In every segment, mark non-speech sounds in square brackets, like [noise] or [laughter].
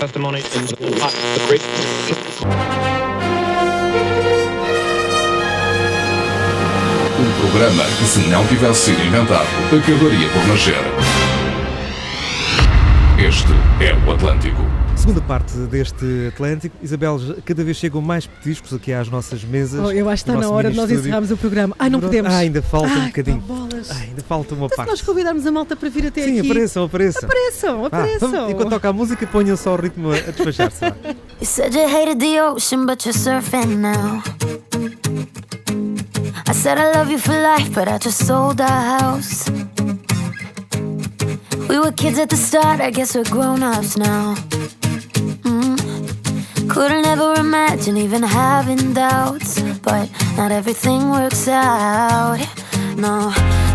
testimony in the great. Um programa que, se não tivesse sido inventado, acabaria por nascer. Este é o Atlântico. Segunda parte deste Atlântico. Isabel, cada vez chegam mais petiscos aqui às nossas mesas. Oh, eu acho que está na hora de nós encerrarmos o programa. Ai, não podemos. Ah, ainda falta Ai, um bocadinho. Tá Ai, ainda falta uma então, parte. Se nós convidarmos a malta para vir até Sim, aqui. Sim, apareçam, apareçam. Apareçam, apareçam. Ah, enquanto toca a música, ponham só o ritmo a despachar-se. you said you hated the ocean, but you're surfing now. I said I love you for life, but I just sold our house. We were kids at the start, I guess we're grown ups now. Mm. Couldn't ever imagine even having doubts, but not everything works out. No.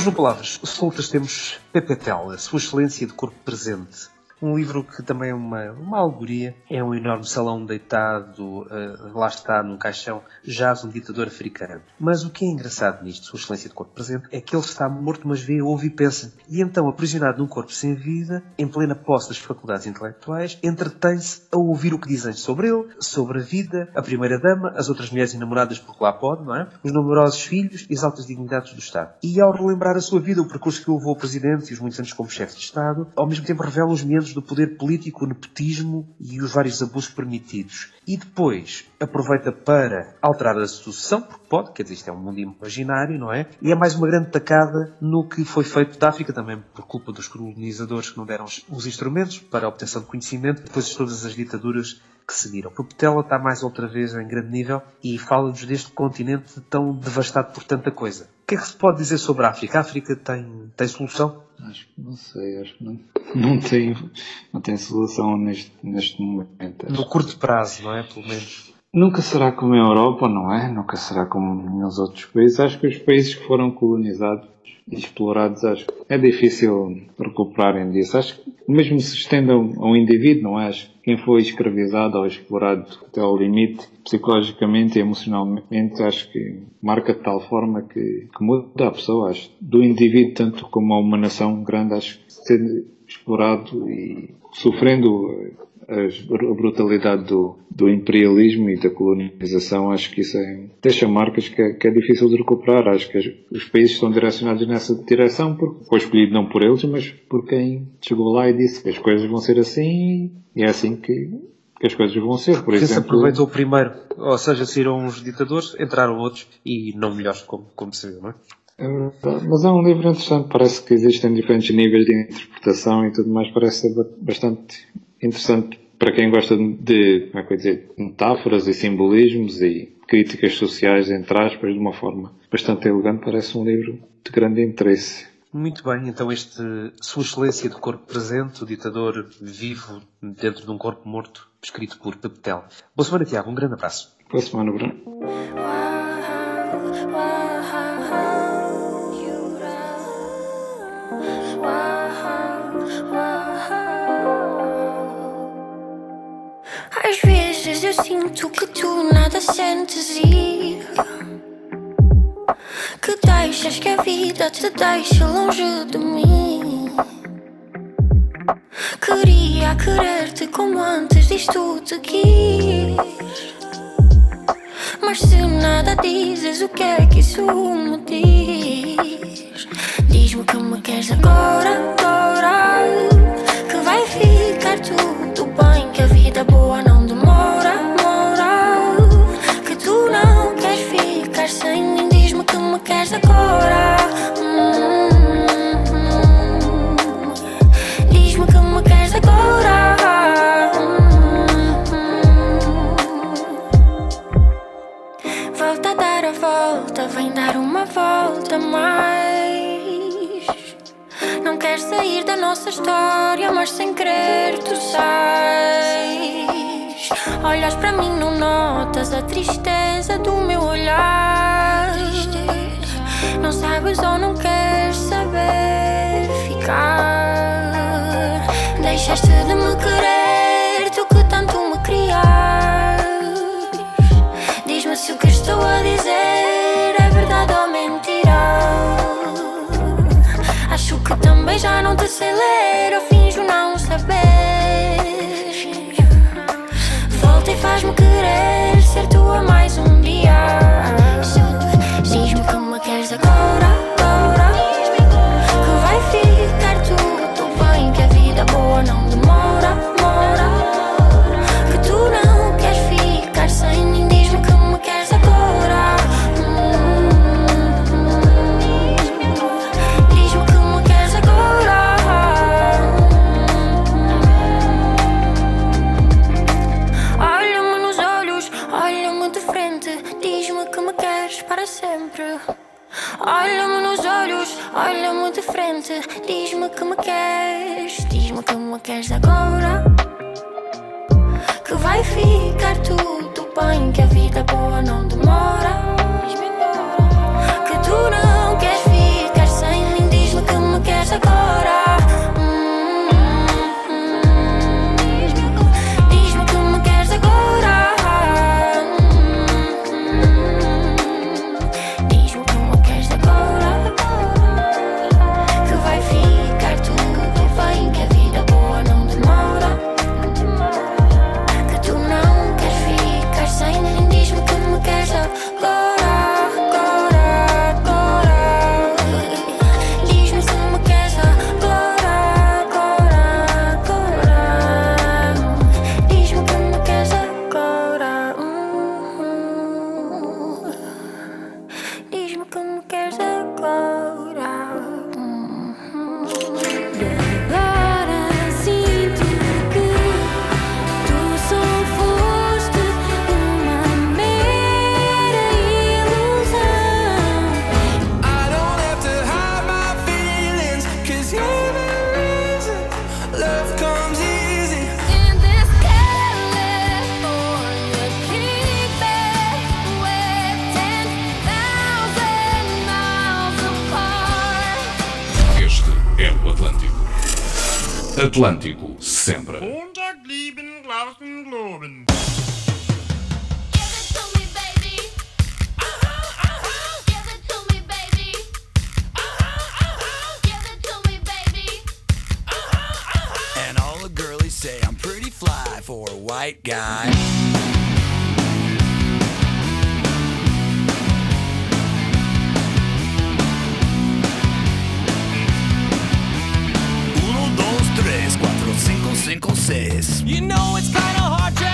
As no Palavras Soltas temos Pepe Tela, sua excelência de corpo presente. Um livro que também é uma, uma alegoria. É um enorme salão deitado, uh, lá está, num caixão, jaz um ditador africano. Mas o que é engraçado nisto, Sua Excelência de Corpo Presente, é que ele está morto, mas vê, ouve e pensa. E então, aprisionado num corpo sem vida, em plena posse das faculdades intelectuais, entretém-se a ouvir o que dizem sobre ele, sobre a vida, a primeira-dama, as outras mulheres enamoradas porque lá pode, não é? Os numerosos filhos e as altas dignidades do Estado. E ao relembrar a sua vida, o percurso que o levou ao Presidente e os muitos anos como chefe de Estado, ao mesmo tempo revela os meandros do poder político, o nepotismo e os vários abusos permitidos. E depois aproveita para alterar a sucessão, porque pode, quer dizer, isto é um mundo imaginário, não é? E é mais uma grande tacada no que foi feito da África, também por culpa dos colonizadores que não deram os instrumentos para a obtenção de conhecimento, depois de todas as ditaduras que seguiram. Pupetela está mais outra vez em grande nível e fala-nos deste continente tão devastado por tanta coisa. O que é que se pode dizer sobre a África? A África tem, tem solução? Acho que não sei, acho que não, não, tem, não tem solução neste, neste momento. No curto prazo, não é? Pelo menos. Nunca será como a Europa, não é? Nunca será como nos outros países. Acho que os países que foram colonizados explorados, acho que é difícil recuperarem disso. Acho que mesmo se estenda a um indivíduo, não é? Acho que quem foi escravizado ou explorado até ao limite, psicologicamente e emocionalmente, acho que marca de tal forma que, que muda a pessoa, acho. Do indivíduo, tanto como a uma nação grande, acho que explorado e sofrendo a brutalidade do, do imperialismo e da colonização, acho que isso é, deixa marcas que é, que é difícil de recuperar. Acho que os países estão direcionados nessa direção, porque foi escolhido não por eles, mas por quem chegou lá e disse que as coisas vão ser assim e é assim que, que as coisas vão ser. Por Quem exemplo, se aproveitou primeiro, ou seja, saíram uns ditadores, entraram outros e não melhores, como, como se vê, não é? É verdade, mas é um livro interessante, parece que existem diferentes níveis de interpretação e tudo mais, parece ser bastante interessante para quem gosta de, como é que eu dizer, metáforas e simbolismos e críticas sociais, entre aspas, de uma forma bastante elegante, parece um livro de grande interesse. Muito bem, então este Sua Excelência do Corpo Presente, o ditador vivo dentro de um corpo morto, escrito por Pepetel. Boa semana, Tiago, um grande abraço. Boa semana, Bruno. Às vezes eu sinto que tu nada sentes e que deixas que a vida te deixe longe de mim. Queria querer-te como antes disto te quis. Mas se nada dizes, o que é que isso me diz? Diz-me que me queres agora, agora. Que vai ficar tudo bem, que a vida boa não sempre. Olha-me nos olhos, olha-me de frente, diz-me que me queres, diz-me que me queres agora. Que vai ficar tudo bem, que a vida boa não demora. Que tu não Atlântico, sempre. Unterglieben, Glauben, Globen. And all the girlies say I'm pretty fly for a white guy. Cinco. You know it's kinda hard to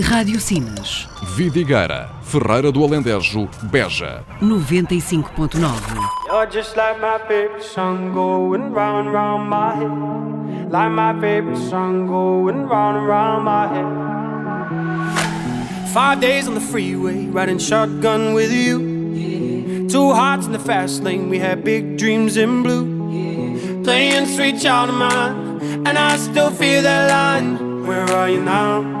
Rádio Sinas, Vidigueira, Ferreira do Alentejo, Beja. 95.9. You're just like my favorite song going round and round my head. Like my favorite song going round and round my head. Five days on the freeway, riding shotgun with you. Two hearts in the fast lane, we had big dreams in blue. Playing sweet child of mine, and I still feel that line. Where are you now?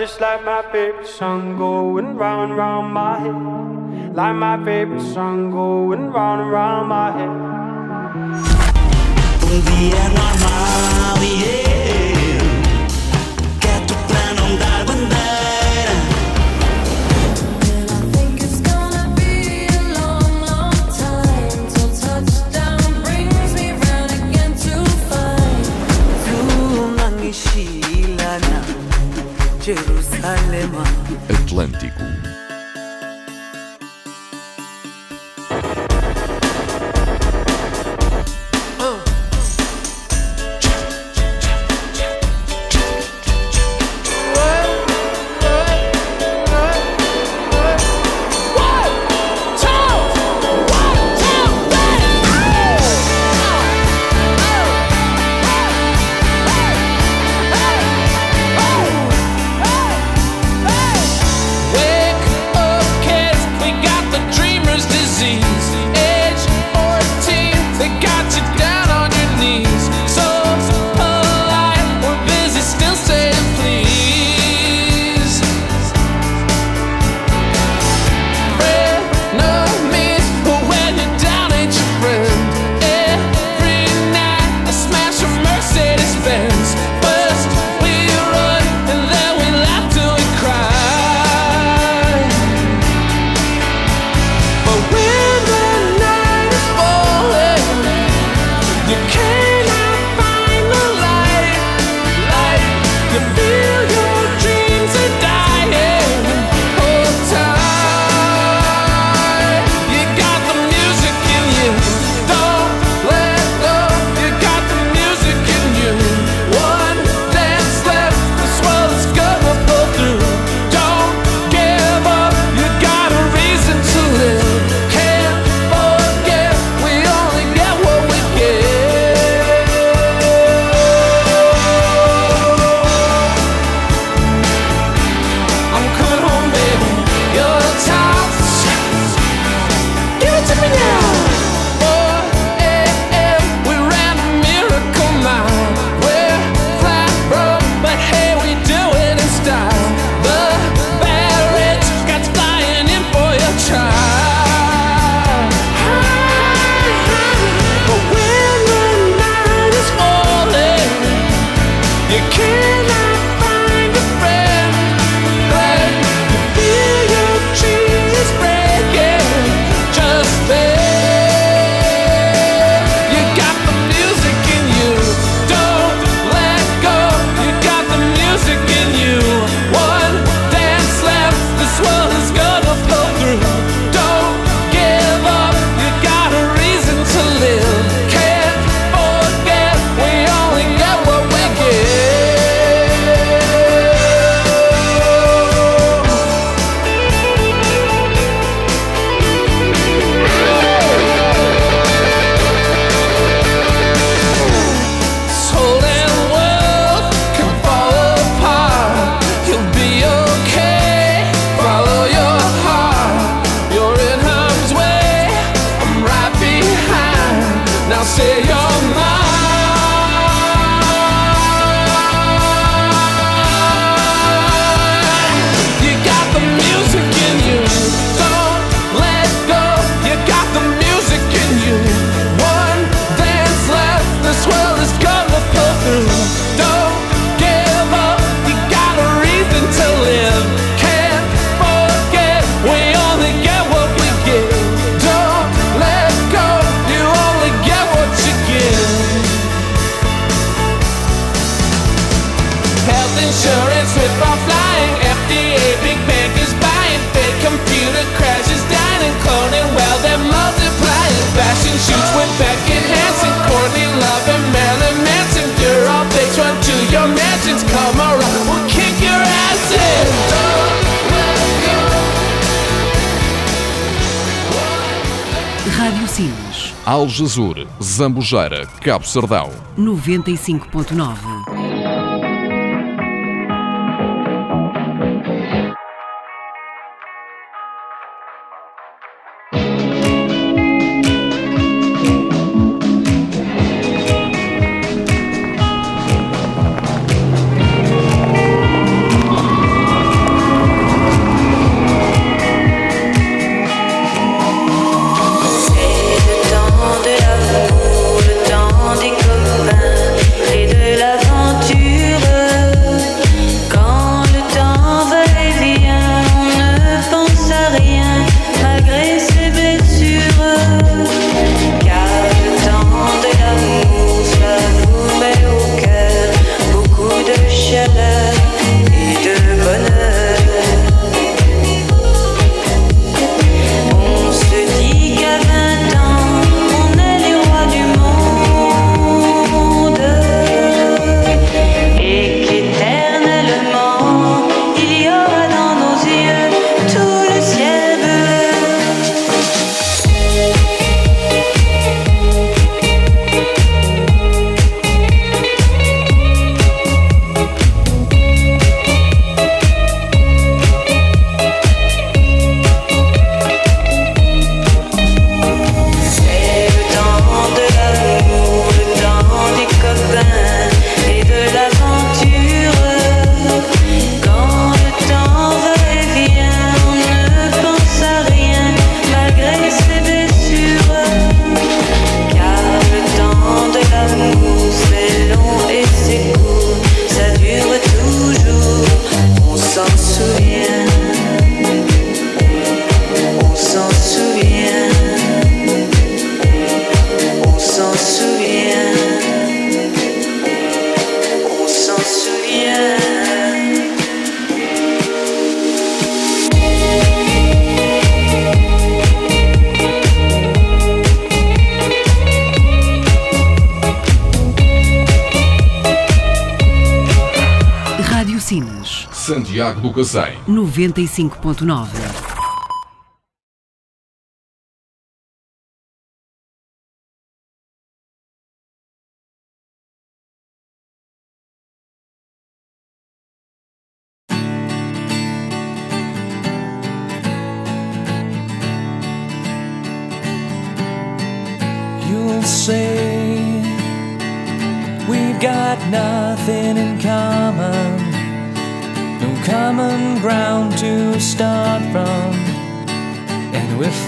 just like my favorite song going round round my head. Like my favorite song going round round my head. Un día normal, yeah. Pico. Algesur, Zambujeira, Cabo Sardão. 95.9 Diago do Cacém. 95.9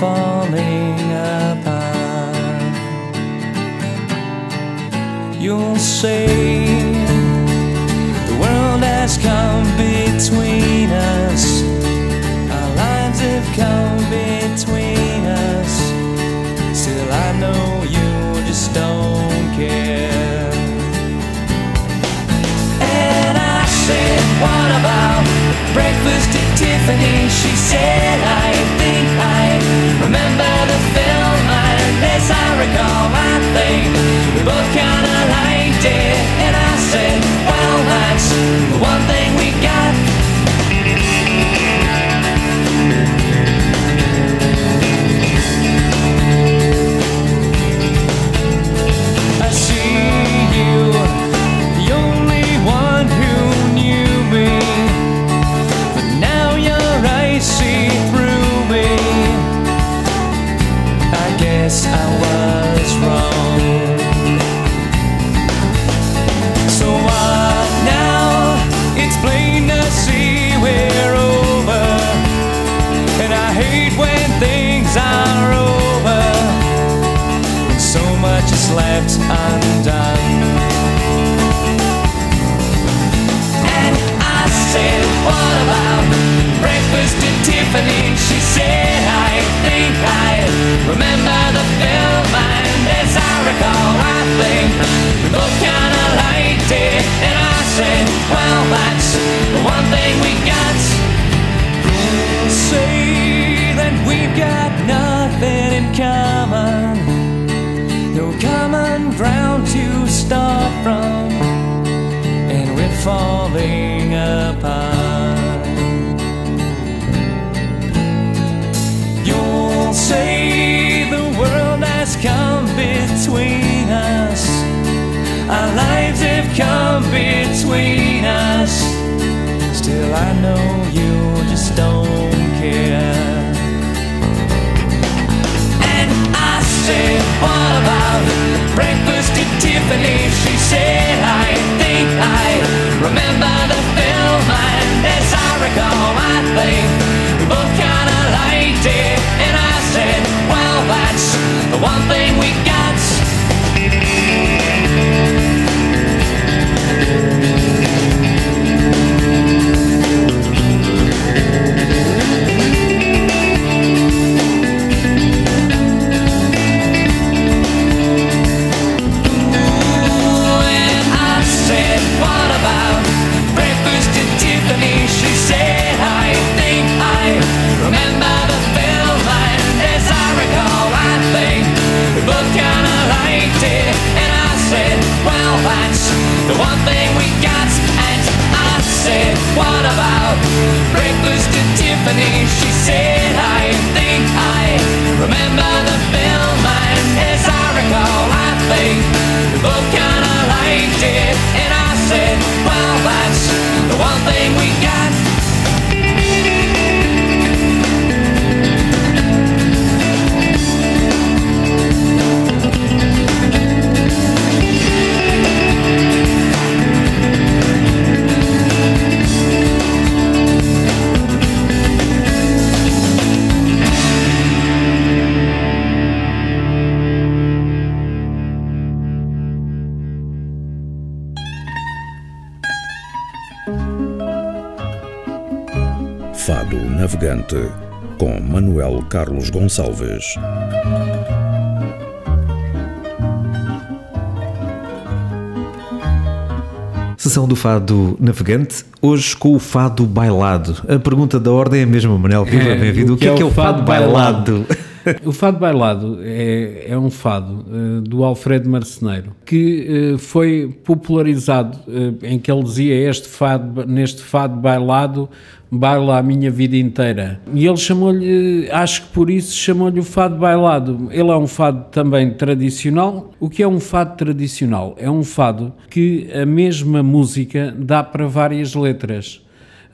falling apart. You'll say the world has come between us, our lives have come between us. Still, I know you just don't care. And I said, What about breakfast at Tiffany? She said, I. Fado Navegante, com Manuel Carlos Gonçalves. Sessão do Fado Navegante, hoje com o Fado Bailado. A pergunta da ordem é a mesma, Manel. Viva, É, bem-vindo. O que é, que é o Fado, Bailado? [laughs] o fado bailado é, é um fado eh, do Alfredo Marceneiro que eh, foi popularizado eh, em que ele dizia este fado, neste fado bailado baila a minha vida inteira. E ele chamou-lhe, acho que por isso chamou-lhe o fado bailado. Ele é um fado também tradicional. O que é um fado tradicional? é um fado que a mesma música dá para várias letras.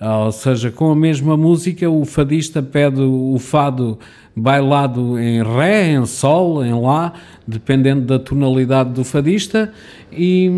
Ou seja, com a mesma música, o fadista pede o fado bailado em Ré, em Sol, em Lá, dependendo da tonalidade do fadista, e,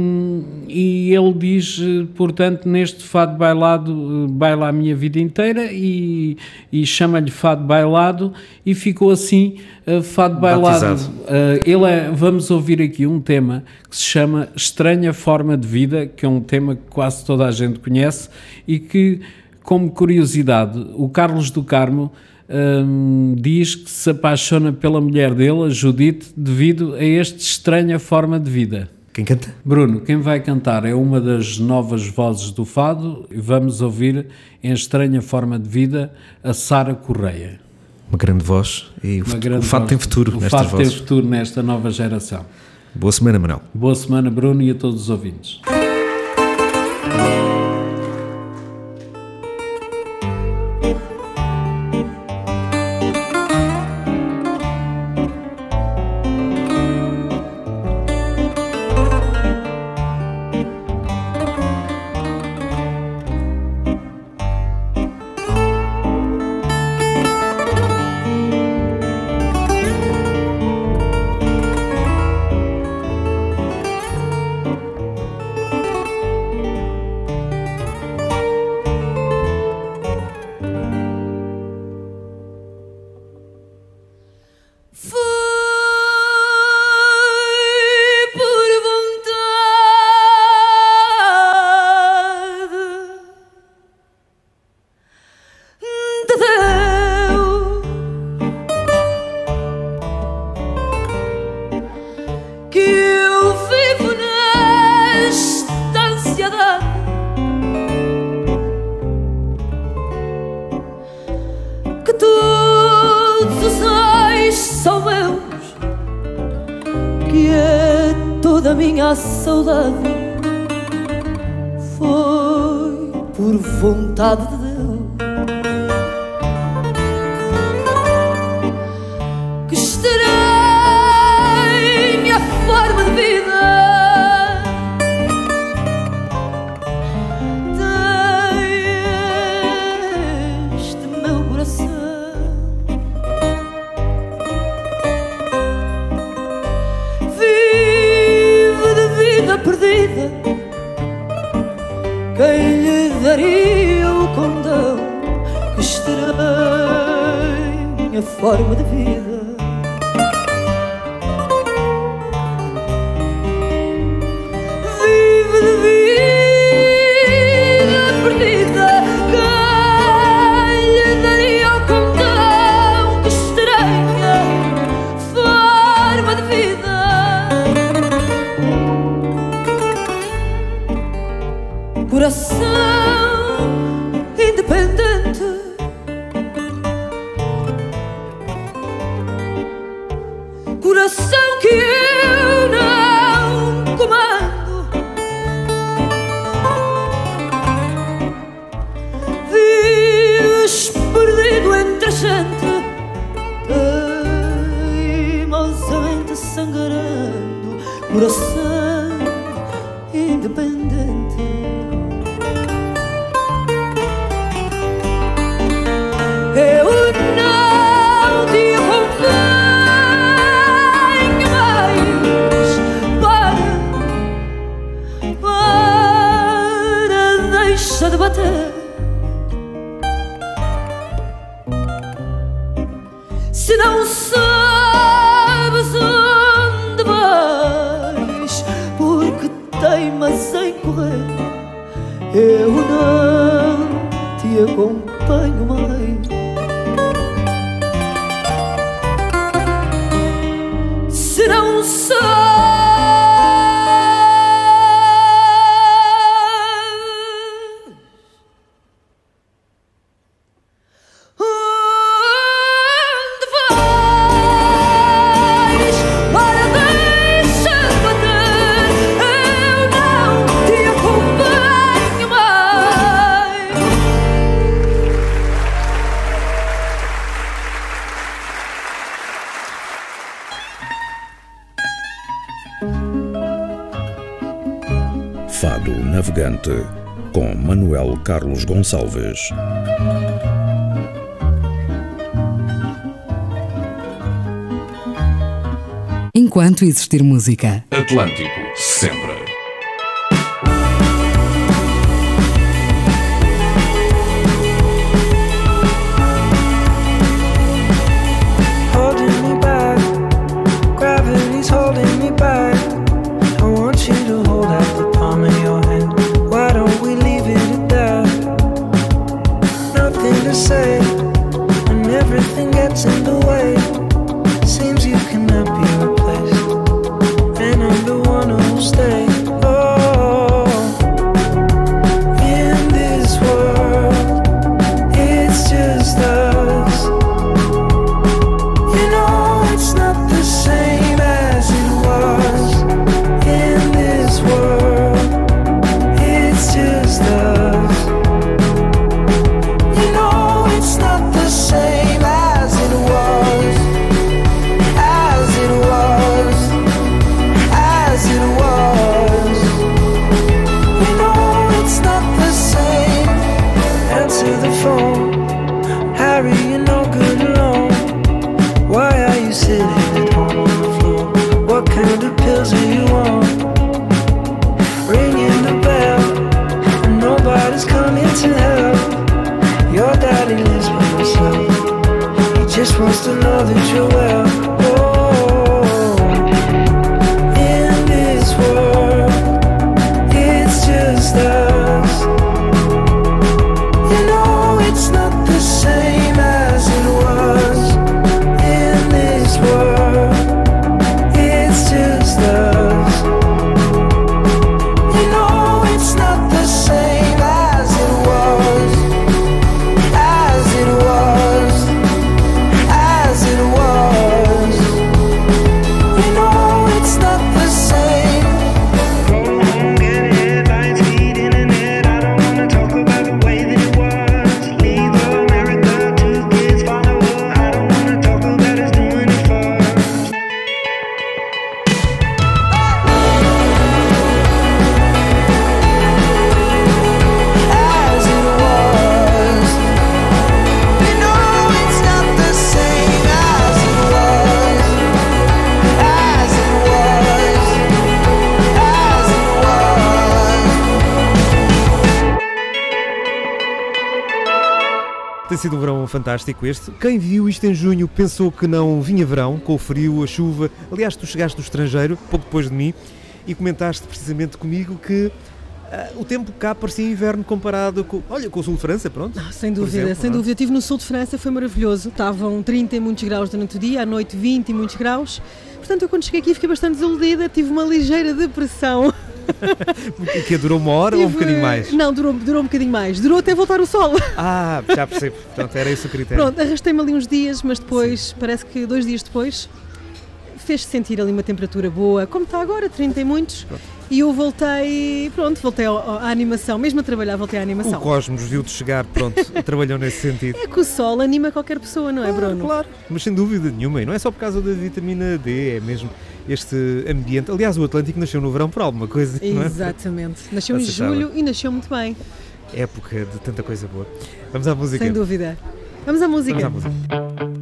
e ele diz, portanto, neste fado bailado, baila a minha vida inteira, e, e chama-lhe fado bailado, e ficou assim, eh, fado bailado. Uh, ele é- vamos ouvir aqui um tema que se chama Estranha Forma de Vida, que é um tema que quase toda a gente conhece e que, como curiosidade, o Carlos do Carmo hum, diz que se apaixona pela mulher dele, a Judite, devido a esta estranha forma de vida. Quem canta? Bruno, quem vai cantar é uma das novas vozes do fado e vamos ouvir em estranha forma de vida a Sara Correia. Uma grande voz e o, Fado voz. tem futuro O nestas fado tem futuro nesta nova geração. Boa semana, Manel. Boa semana, Bruno, e a todos os ouvintes. do. Forma de vida. Gonçalves. Enquanto existir música. Atlântico, sempre. Fantástico este. Quem viu isto em junho pensou que não vinha verão, com o frio, a chuva. Aliás, tu chegaste do estrangeiro, pouco depois de mim, e comentaste precisamente comigo que ah, o tempo cá parecia inverno comparado com, olha, com o sul de França, pronto. Ah, Sem dúvida, exemplo, sem não é? dúvida. Estive no sul de França, foi maravilhoso. Estavam 30 e muitos graus durante o dia, à noite 20 e muitos graus. Portanto, eu quando cheguei aqui fiquei bastante desiludida, tive uma ligeira depressão. [laughs] Que durou uma hora ou um Tive- bocadinho mais? Não, durou, durou um bocadinho mais. Durou até voltar o sol. Ah, já percebo. Portanto, era esse o critério. Pronto, arrastei-me ali uns dias, mas depois, parece que dois dias depois, fez-se sentir ali uma temperatura boa, como está agora, 30 e muitos. E eu voltei, pronto, voltei à animação, mesmo a trabalhar, voltei à O animação. Cosmos viu-te chegar, pronto, [laughs] trabalhou nesse sentido. É que o sol anima qualquer pessoa, não é, Bruno? Claro, mas sem dúvida nenhuma, e não é só por causa da vitamina D, é mesmo este ambiente. Aliás, o Atlântico nasceu no verão por alguma coisa, não é? Exatamente. Nasceu em julho e nasceu muito bem, Época de tanta coisa boa. Vamos à música. sem dúvida. Vamos à música. Vamos à música.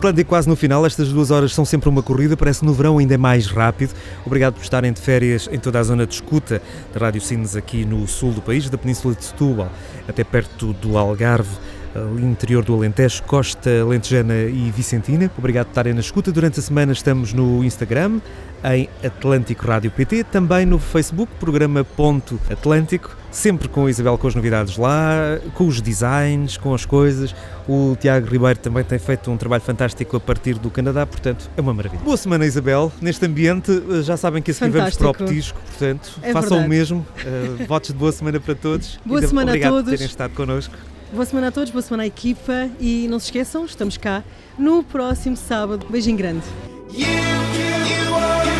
Atlântico quase no final, estas duas horas são sempre uma corrida, parece que no verão ainda é mais rápido. Obrigado por estarem de férias em toda a zona de escuta da Rádio Sines aqui no sul do país, da Península de Setúbal até perto do Algarve, ali no interior do Alentejo, Costa Alentejana e Vicentina. Obrigado por estarem na escuta. Durante a semana estamos no Instagram, em Atlântico Rádio PT, também no Facebook, programa Ponto Atlântico, sempre com a Isabel com as novidades lá, com os designs, com as coisas. O Tiago Ribeiro também tem feito um trabalho fantástico a partir do Canadá, portanto é uma maravilha. Boa semana, Isabel. Neste ambiente, eh, já sabem que a seguir vamos para o petisco, portanto É façam verdade. o mesmo. Eh, votos de boa semana para todos. Boa E semana a obrigado por todos. terem estado connosco. Boa semana a todos, boa semana à equipa e não se esqueçam, estamos cá no próximo sábado. Beijinho grande. In the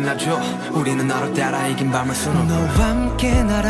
날라줘. 우리는 하루 따라 이긴 밤을 수놓 너와 함께 날아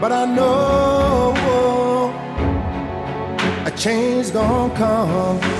But I know a change's gonna come.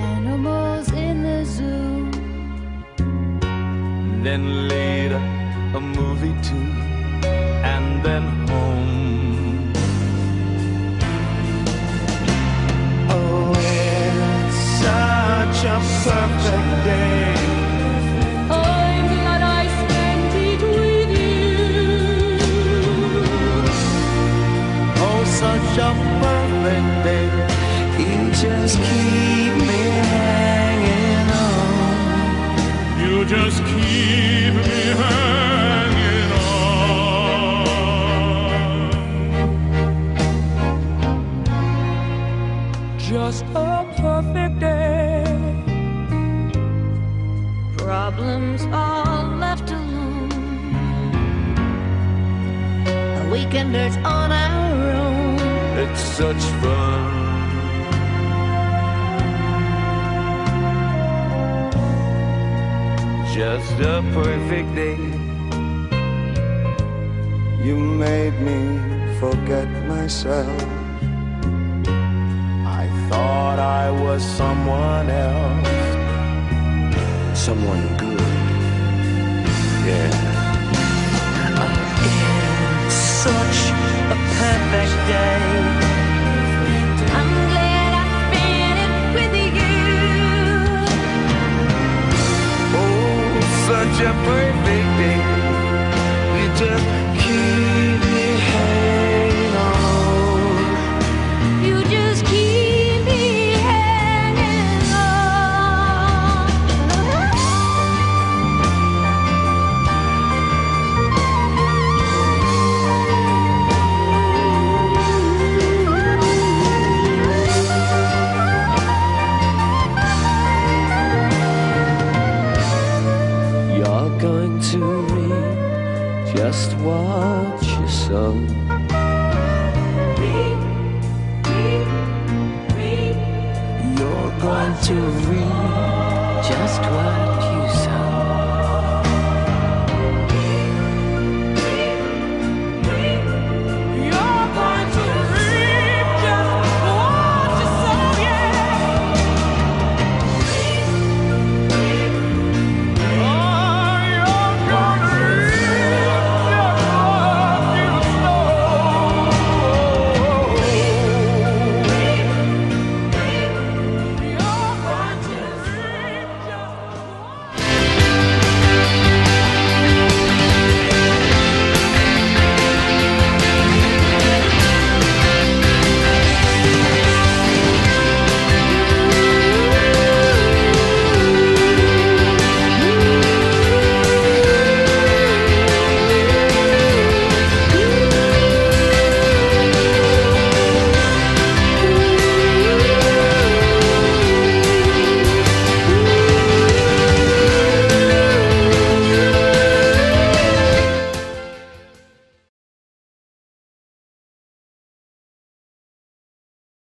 then later a movie too, and then home. Oh, it's such a perfect day.